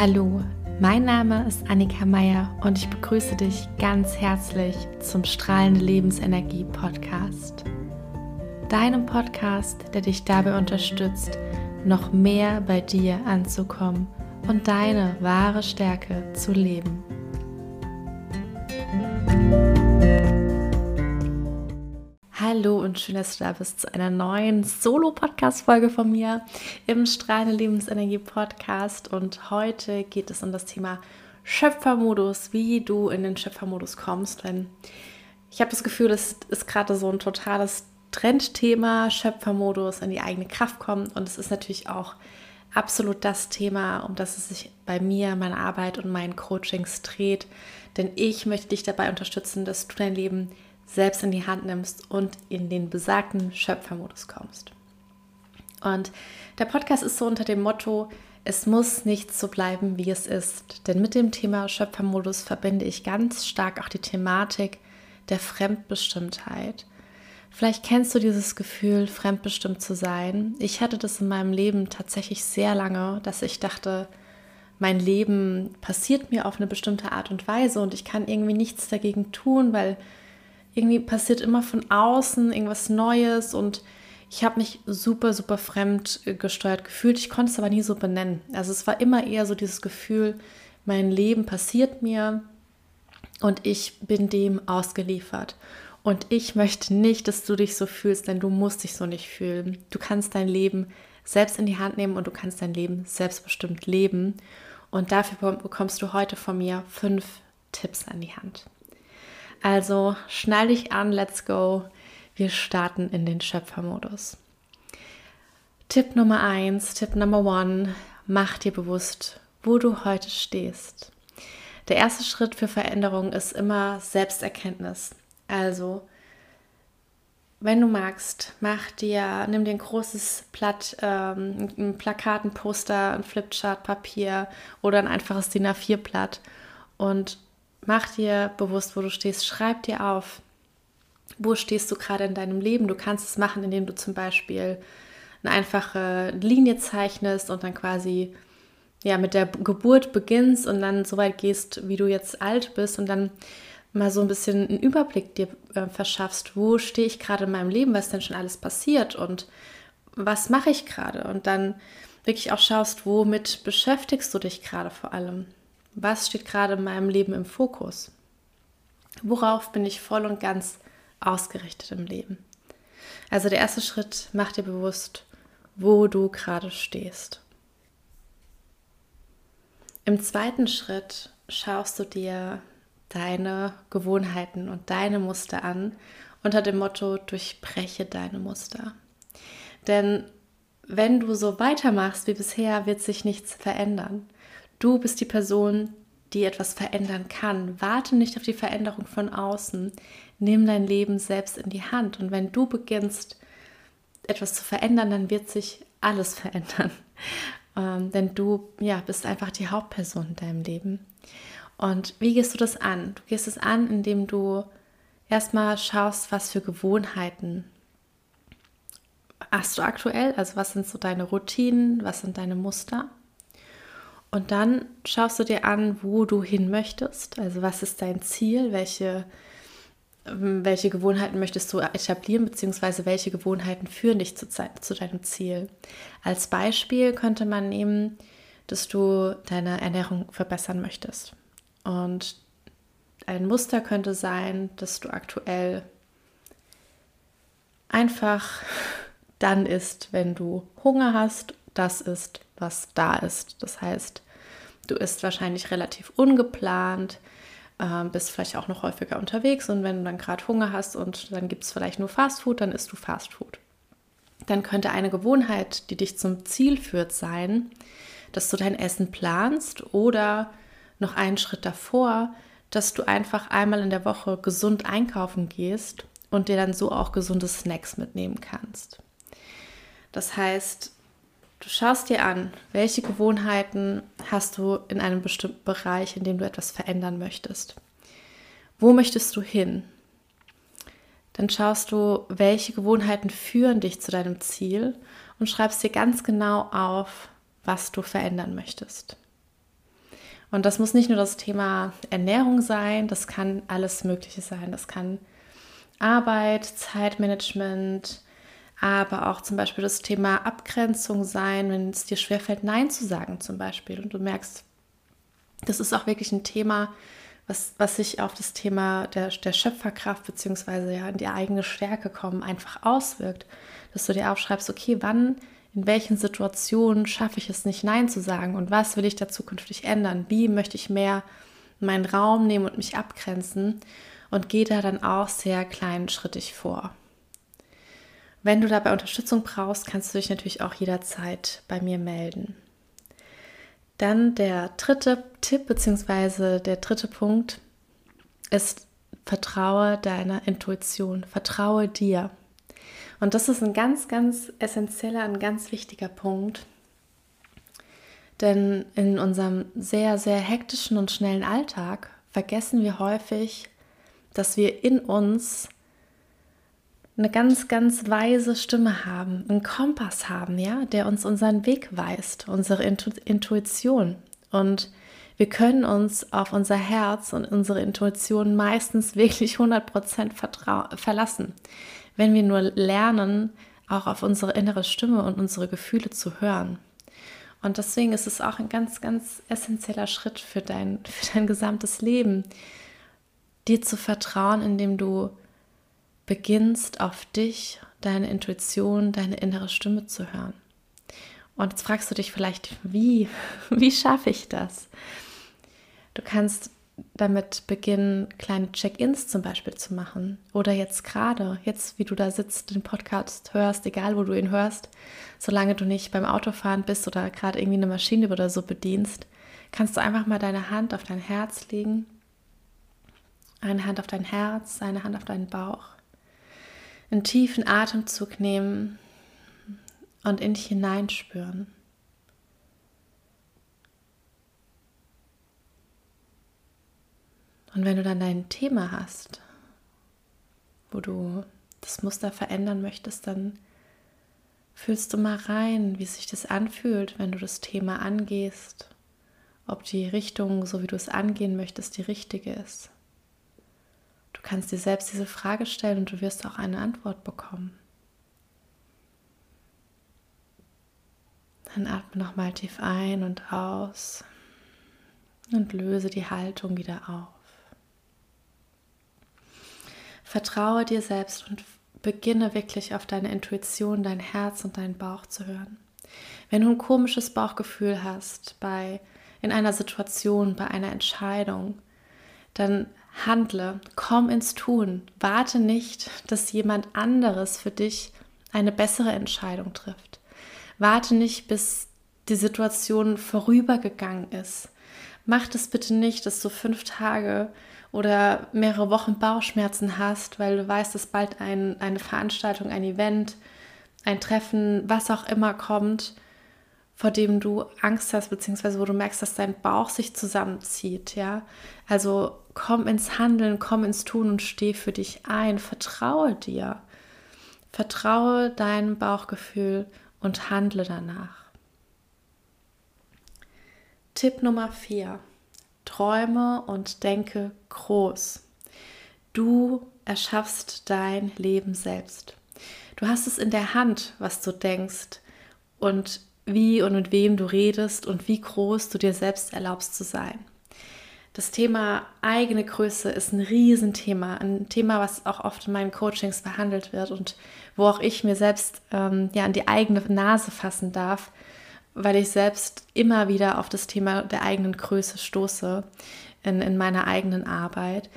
Hallo, mein Name ist Annika Meier und ich begrüße dich ganz herzlich zum Strahlende Lebensenergie Podcast. Deinem Podcast, der dich dabei unterstützt, noch mehr bei dir anzukommen und deine wahre Stärke zu leben. Hallo und schön, dass du da bist zu einer neuen Solo-Podcast-Folge von mir im Strahlende Lebensenergie Podcast. Und heute geht es um das Thema Schöpfermodus, wie du in den Schöpfermodus kommst. Denn ich habe das Gefühl, es ist gerade so ein totales Trendthema, Schöpfermodus, in die eigene Kraft kommen. Und es ist natürlich auch absolut das Thema, um das es sich bei mir, meiner Arbeit und meinen Coachings dreht. Denn ich möchte dich dabei unterstützen, dass du dein Leben selbst in die Hand nimmst und in den besagten Schöpfermodus kommst. Und der Podcast ist so unter dem Motto, es muss nicht so bleiben, wie es ist. Denn mit dem Thema Schöpfermodus verbinde ich ganz stark auch die Thematik der Fremdbestimmtheit. Vielleicht kennst du dieses Gefühl, fremdbestimmt zu sein. Ich hatte das in meinem Leben tatsächlich sehr lange, dass ich dachte, mein Leben passiert mir auf eine bestimmte Art und Weise und ich kann irgendwie nichts dagegen tun, weil irgendwie passiert immer von außen irgendwas Neues und ich habe mich super, super fremd gesteuert gefühlt. Ich konnte es aber nie so benennen. Also es war immer eher so dieses Gefühl, mein Leben passiert mir und ich bin dem ausgeliefert. Und ich möchte nicht, dass du dich so fühlst, denn du musst dich so nicht fühlen. Du kannst dein Leben selbst in die Hand nehmen und du kannst dein Leben selbstbestimmt leben. Und dafür bekommst du heute von mir fünf Tipps an die Hand. Also schnall dich an, let's go. Wir starten in den Schöpfermodus. Tipp Nummer eins, Tipp Nummer one, mach dir bewusst, wo du heute stehst. Der erste Schritt für Veränderung ist immer Selbsterkenntnis. Also, wenn du magst, mach dir, nimm dir ein großes Blatt, ähm, ein Plakat, ein Poster, ein Flipchart, Papier oder ein einfaches DIN A4-Blatt und Mach dir bewusst, wo du stehst. Schreib dir auf, wo stehst du gerade in deinem Leben. Du kannst es machen, indem du zum Beispiel eine einfache Linie zeichnest und dann quasi ja mit der Geburt beginnst und dann so weit gehst, wie du jetzt alt bist und dann mal so ein bisschen einen Überblick dir äh, verschaffst, wo stehe ich gerade in meinem Leben, was denn schon alles passiert und was mache ich gerade und dann wirklich auch schaust, womit beschäftigst du dich gerade vor allem. Was steht gerade in meinem Leben im Fokus? Worauf bin ich voll und ganz ausgerichtet im Leben? Also der erste Schritt, mach dir bewusst, wo du gerade stehst. Im zweiten Schritt schaust du dir deine Gewohnheiten und deine Muster an unter dem Motto, durchbreche deine Muster. Denn wenn du so weitermachst wie bisher, wird sich nichts verändern. Du bist die Person, die etwas verändern kann. Warte nicht auf die Veränderung von außen. Nimm dein Leben selbst in die Hand. Und wenn du beginnst, etwas zu verändern, dann wird sich alles verändern. Ähm, denn du ja, bist einfach die Hauptperson in deinem Leben. Und wie gehst du das an? Du gehst es an, indem du erstmal schaust, was für Gewohnheiten hast du aktuell, also was sind so deine Routinen, was sind deine Muster. Und dann schaust du dir an, wo du hin möchtest. Also was ist dein Ziel? Welche, ähm, welche Gewohnheiten möchtest du etablieren, beziehungsweise welche Gewohnheiten führen dich zu, zu deinem Ziel? Als Beispiel könnte man nehmen, dass du deine Ernährung verbessern möchtest. Und ein Muster könnte sein, dass du aktuell einfach dann isst, wenn du Hunger hast, das ist, was da ist. Das heißt, du isst wahrscheinlich relativ ungeplant, äh, bist vielleicht auch noch häufiger unterwegs und wenn du dann gerade Hunger hast und dann gibt es vielleicht nur Fastfood, dann isst du Fastfood. Dann könnte eine Gewohnheit, die dich zum Ziel führt, sein, dass du dein Essen planst oder noch einen Schritt davor, dass du einfach einmal in der Woche gesund einkaufen gehst und dir dann so auch gesunde Snacks mitnehmen kannst. Das heißt, Du schaust dir an, welche Gewohnheiten hast du in einem bestimmten Bereich, in dem du etwas verändern möchtest. Wo möchtest du hin? Dann schaust du, welche Gewohnheiten führen dich zu deinem Ziel und schreibst dir ganz genau auf, was du verändern möchtest. Und das muss nicht nur das Thema Ernährung sein, das kann alles Mögliche sein. Das kann Arbeit, Zeitmanagement, aber auch zum Beispiel das Thema Abgrenzung sein, wenn es dir schwerfällt, Nein zu sagen zum Beispiel. Und du merkst, das ist auch wirklich ein Thema, was, was sich auf das Thema der, der Schöpferkraft beziehungsweise ja in die eigene Stärke kommen einfach auswirkt. Dass du dir aufschreibst, okay, wann, in welchen Situationen schaffe ich es nicht Nein zu sagen und was will ich da zukünftig ändern? Wie möchte ich mehr meinen Raum nehmen und mich abgrenzen? Und gehe da dann auch sehr kleinschrittig vor. Wenn du dabei Unterstützung brauchst, kannst du dich natürlich auch jederzeit bei mir melden. Dann der dritte Tipp bzw. der dritte Punkt ist, vertraue deiner Intuition, vertraue dir. Und das ist ein ganz, ganz essentieller, ein ganz wichtiger Punkt. Denn in unserem sehr, sehr hektischen und schnellen Alltag vergessen wir häufig, dass wir in uns eine ganz, ganz weise Stimme haben, einen Kompass haben, ja, der uns unseren Weg weist, unsere Intu Intuition. Und wir können uns auf unser Herz und unsere Intuition meistens wirklich 100% verlassen, wenn wir nur lernen, auch auf unsere innere Stimme und unsere Gefühle zu hören. Und deswegen ist es auch ein ganz, ganz essentieller Schritt für dein, für dein gesamtes Leben, dir zu vertrauen, indem du beginnst auf dich, deine Intuition, deine innere Stimme zu hören. Und jetzt fragst du dich vielleicht, wie, wie schaffe ich das? Du kannst damit beginnen, kleine Check-ins zum Beispiel zu machen. Oder jetzt gerade, jetzt wie du da sitzt, den Podcast hörst, egal wo du ihn hörst, solange du nicht beim Autofahren bist oder gerade irgendwie eine Maschine oder so bedienst, kannst du einfach mal deine Hand auf dein Herz legen. Eine Hand auf dein Herz, eine Hand auf deinen Bauch einen tiefen Atemzug nehmen und in dich hineinspüren. Und wenn du dann dein Thema hast, wo du das Muster verändern möchtest, dann fühlst du mal rein, wie sich das anfühlt, wenn du das Thema angehst, ob die Richtung, so wie du es angehen möchtest, die richtige ist. Du kannst dir selbst diese Frage stellen und du wirst auch eine Antwort bekommen. Dann atme nochmal tief ein und aus und löse die Haltung wieder auf. Vertraue dir selbst und beginne wirklich auf deine Intuition, dein Herz und deinen Bauch zu hören. Wenn du ein komisches Bauchgefühl hast bei in einer Situation, bei einer Entscheidung, dann handle, komm ins Tun. Warte nicht, dass jemand anderes für dich eine bessere Entscheidung trifft. Warte nicht, bis die Situation vorübergegangen ist. Mach das bitte nicht, dass du fünf Tage oder mehrere Wochen Bauchschmerzen hast, weil du weißt, dass bald ein, eine Veranstaltung, ein Event, ein Treffen, was auch immer kommt, vor dem du Angst hast, beziehungsweise wo du merkst, dass dein Bauch sich zusammenzieht, ja. Also komm ins Handeln, komm ins Tun und steh für dich ein. Vertraue dir. Vertraue deinem Bauchgefühl und handle danach. Tipp Nummer 4. Träume und denke groß. Du erschaffst dein Leben selbst. Du hast es in der Hand, was du denkst und wie und mit wem du redest und wie groß du dir selbst erlaubst zu sein. Das Thema eigene Größe ist ein Riesenthema, ein Thema, was auch oft in meinen Coachings behandelt wird und wo auch ich mir selbst ähm, ja an die eigene Nase fassen darf, weil ich selbst immer wieder auf das Thema der eigenen Größe stoße in, in meiner eigenen Arbeit,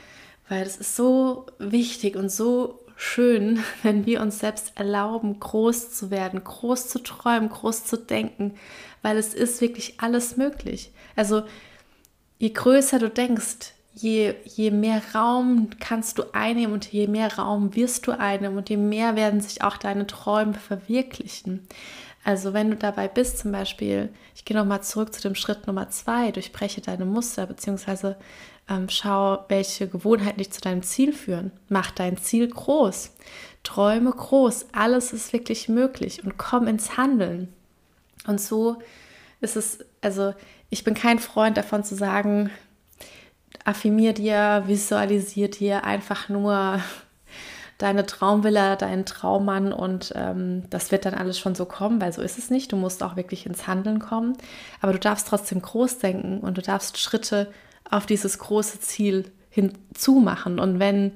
weil es ist so wichtig und so schön, wenn wir uns selbst erlauben, groß zu werden, groß zu träumen, groß zu denken, weil es ist wirklich alles möglich. Also je größer du denkst, je, je mehr Raum kannst du einnehmen und je mehr Raum wirst du einnehmen und je mehr werden sich auch deine Träume verwirklichen. Also wenn du dabei bist, zum Beispiel, ich gehe nochmal zurück zu dem Schritt Nummer zwei, durchbreche deine Muster, beziehungsweise ähm, schau, welche Gewohnheiten dich zu deinem Ziel führen. Mach dein Ziel groß, träume groß, alles ist wirklich möglich und komm ins Handeln. Und so ist es, also ich bin kein Freund davon zu sagen, affirmier dir, visualisier dir einfach nur deine Traumvilla, deinen Traummann und ähm, das wird dann alles schon so kommen, weil so ist es nicht. Du musst auch wirklich ins Handeln kommen, aber du darfst trotzdem groß denken und du darfst Schritte auf dieses große Ziel hinzumachen. Und wenn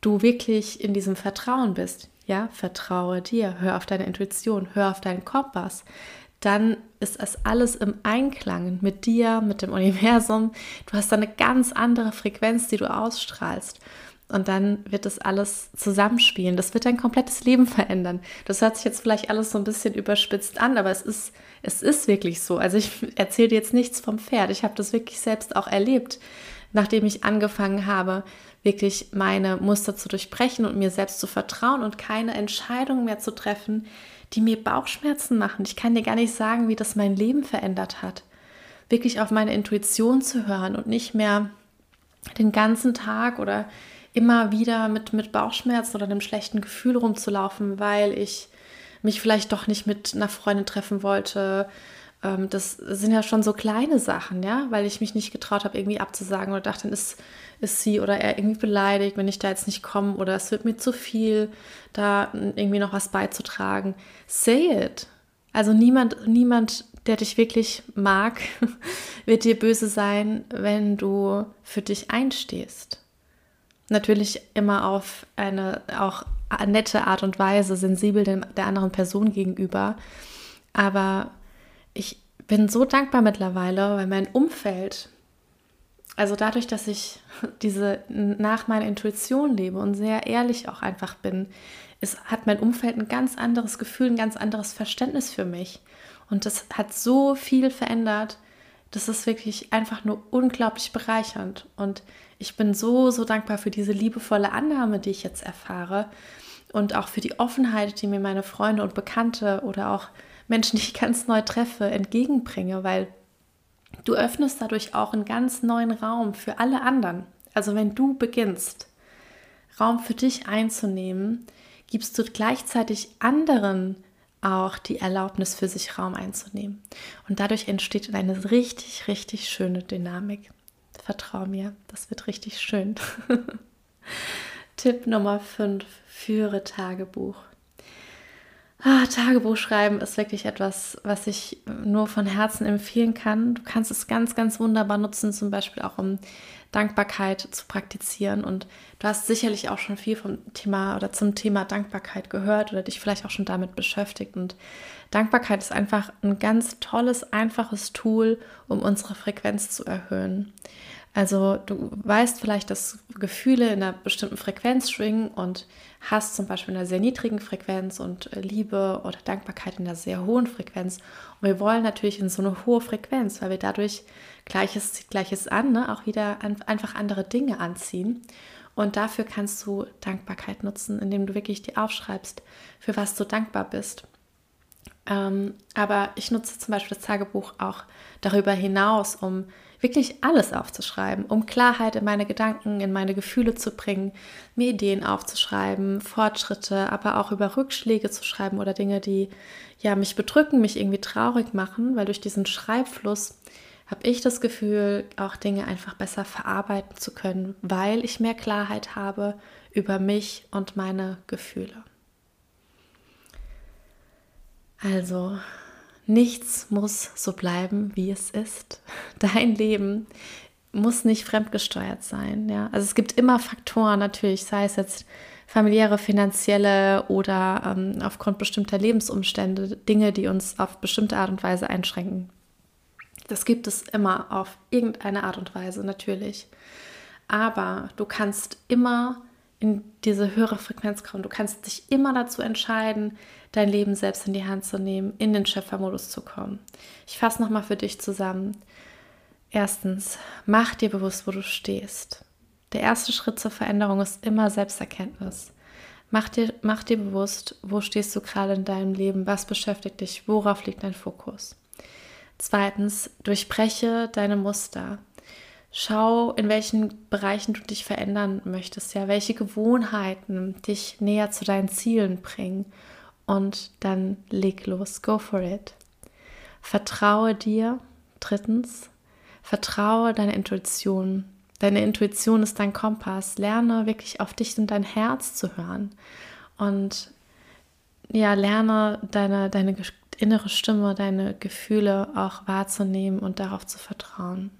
du wirklich in diesem Vertrauen bist, ja, vertraue dir, hör auf deine Intuition, hör auf deinen Kompass, dann ist es alles im Einklang mit dir, mit dem Universum. Du hast eine ganz andere Frequenz, die du ausstrahlst. Und dann wird das alles zusammenspielen. Das wird dein komplettes Leben verändern. Das hört sich jetzt vielleicht alles so ein bisschen überspitzt an, aber es ist, es ist wirklich so. Also ich erzähle dir jetzt nichts vom Pferd. Ich habe das wirklich selbst auch erlebt, nachdem ich angefangen habe, wirklich meine Muster zu durchbrechen und mir selbst zu vertrauen und keine Entscheidungen mehr zu treffen, die mir Bauchschmerzen machen. Ich kann dir gar nicht sagen, wie das mein Leben verändert hat. Wirklich auf meine Intuition zu hören und nicht mehr den ganzen Tag oder immer wieder mit, mit Bauchschmerzen oder einem schlechten Gefühl rumzulaufen, weil ich mich vielleicht doch nicht mit einer Freundin treffen wollte. Ähm, das sind ja schon so kleine Sachen, ja, weil ich mich nicht getraut habe, irgendwie abzusagen oder dachte, dann ist, ist sie oder er irgendwie beleidigt, wenn ich da jetzt nicht komme oder es wird mir zu viel, da irgendwie noch was beizutragen. Say it. Also niemand, niemand, der dich wirklich mag, wird dir böse sein, wenn du für dich einstehst. Natürlich immer auf eine auch nette Art und Weise, sensibel der anderen Person gegenüber. Aber ich bin so dankbar mittlerweile, weil mein Umfeld, also dadurch, dass ich diese nach meiner Intuition lebe und sehr ehrlich auch einfach bin, ist, hat mein Umfeld ein ganz anderes Gefühl, ein ganz anderes Verständnis für mich. Und das hat so viel verändert. Das ist wirklich einfach nur unglaublich bereichernd. Und ich bin so, so dankbar für diese liebevolle Annahme, die ich jetzt erfahre und auch für die Offenheit, die mir meine Freunde und Bekannte oder auch Menschen, die ich ganz neu treffe, entgegenbringe, weil du öffnest dadurch auch einen ganz neuen Raum für alle anderen. Also wenn du beginnst, Raum für dich einzunehmen, gibst du gleichzeitig anderen auch die Erlaubnis für sich Raum einzunehmen. Und dadurch entsteht eine richtig, richtig schöne Dynamik. Vertrau mir, das wird richtig schön. Tipp Nummer 5, führe Tagebuch. Ah, Tagebuch schreiben ist wirklich etwas, was ich nur von Herzen empfehlen kann. Du kannst es ganz, ganz wunderbar nutzen, zum Beispiel auch um Dankbarkeit zu praktizieren. Und du hast sicherlich auch schon viel vom Thema oder zum Thema Dankbarkeit gehört oder dich vielleicht auch schon damit beschäftigt. Und Dankbarkeit ist einfach ein ganz tolles, einfaches Tool, um unsere Frequenz zu erhöhen. Also du weißt vielleicht, dass Gefühle in einer bestimmten Frequenz schwingen und hast zum Beispiel in einer sehr niedrigen Frequenz und äh, Liebe oder Dankbarkeit in einer sehr hohen Frequenz. Und wir wollen natürlich in so eine hohe Frequenz, weil wir dadurch Gleiches zieht Gleiches an, ne? auch wieder an, einfach andere Dinge anziehen. Und dafür kannst du Dankbarkeit nutzen, indem du wirklich dir aufschreibst, für was du dankbar bist. Ähm, aber ich nutze zum Beispiel das Tagebuch auch darüber hinaus, um wirklich alles aufzuschreiben, um Klarheit in meine Gedanken, in meine Gefühle zu bringen, mir Ideen aufzuschreiben, Fortschritte, aber auch über Rückschläge zu schreiben oder Dinge, die ja mich bedrücken, mich irgendwie traurig machen, weil durch diesen Schreibfluss habe ich das Gefühl, auch Dinge einfach besser verarbeiten zu können, weil ich mehr Klarheit habe über mich und meine Gefühle. Also Nichts muss so bleiben, wie es ist. Dein Leben muss nicht fremdgesteuert sein. Ja? Also es gibt immer Faktoren natürlich, sei es jetzt familiäre, finanzielle oder ähm, aufgrund bestimmter Lebensumstände, Dinge, die uns auf bestimmte Art und Weise einschränken. Das gibt es immer auf irgendeine Art und Weise natürlich. Aber du kannst immer in diese höhere Frequenz kommen. Du kannst dich immer dazu entscheiden, dein Leben selbst in die Hand zu nehmen, in den Schöpfermodus zu kommen. Ich fasse nochmal für dich zusammen. Erstens, mach dir bewusst, wo du stehst. Der erste Schritt zur Veränderung ist immer Selbsterkenntnis. Mach dir, mach dir bewusst, wo stehst du gerade in deinem Leben, was beschäftigt dich, worauf liegt dein Fokus. Zweitens, durchbreche deine Muster. Schau, in welchen Bereichen du dich verändern möchtest, ja, welche Gewohnheiten dich näher zu deinen Zielen bringen und dann leg los, go for it. Vertraue dir. Drittens, vertraue deiner Intuition. Deine Intuition ist dein Kompass. Lerne wirklich auf dich und dein Herz zu hören. Und ja, lerne deine, deine innere Stimme, deine Gefühle auch wahrzunehmen und darauf zu vertrauen.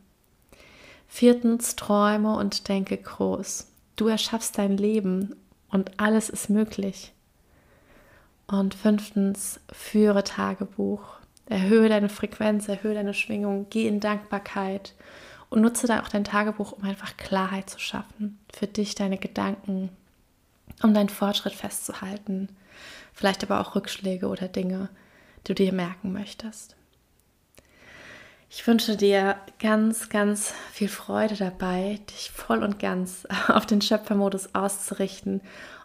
Viertens, träume und denke groß. Du erschaffst dein Leben und alles ist möglich. Und fünftens, führe Tagebuch. Erhöhe deine Frequenz, erhöhe deine Schwingung, geh in Dankbarkeit und nutze da auch dein Tagebuch, um einfach Klarheit zu schaffen. Für dich, deine Gedanken, um deinen Fortschritt festzuhalten. Vielleicht aber auch Rückschläge oder Dinge, die du dir merken möchtest. Ich wünsche dir ganz, ganz viel Freude dabei, dich voll und ganz auf den Schöpfermodus auszurichten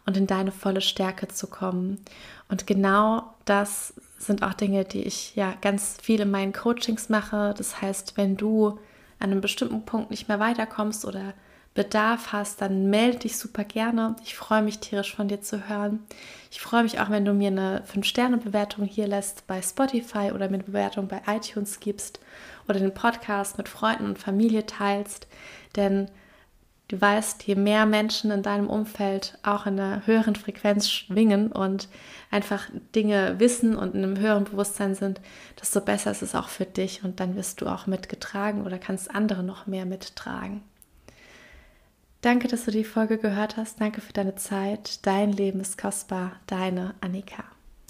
und in deine volle Stärke zu kommen. Und genau das sind auch Dinge, die ich ja ganz viel in meinen Coachings mache. Das heißt, wenn du an einem bestimmten Punkt nicht mehr weiterkommst oder Bedarf hast, dann melde dich super gerne. Ich freue mich tierisch von dir zu hören. Ich freue mich auch, wenn du mir eine 5-Sterne-Bewertung hier lässt bei Spotify oder mir eine Bewertung bei iTunes gibst oder den Podcast mit Freunden und Familie teilst. Denn du weißt, je mehr Menschen in deinem Umfeld auch in einer höheren Frequenz schwingen und einfach Dinge wissen und in einem höheren Bewusstsein sind, desto besser ist es auch für dich und dann wirst du auch mitgetragen oder kannst andere noch mehr mittragen. Danke, dass du die Folge gehört hast. Danke für deine Zeit. Dein Leben ist kostbar. Deine Annika.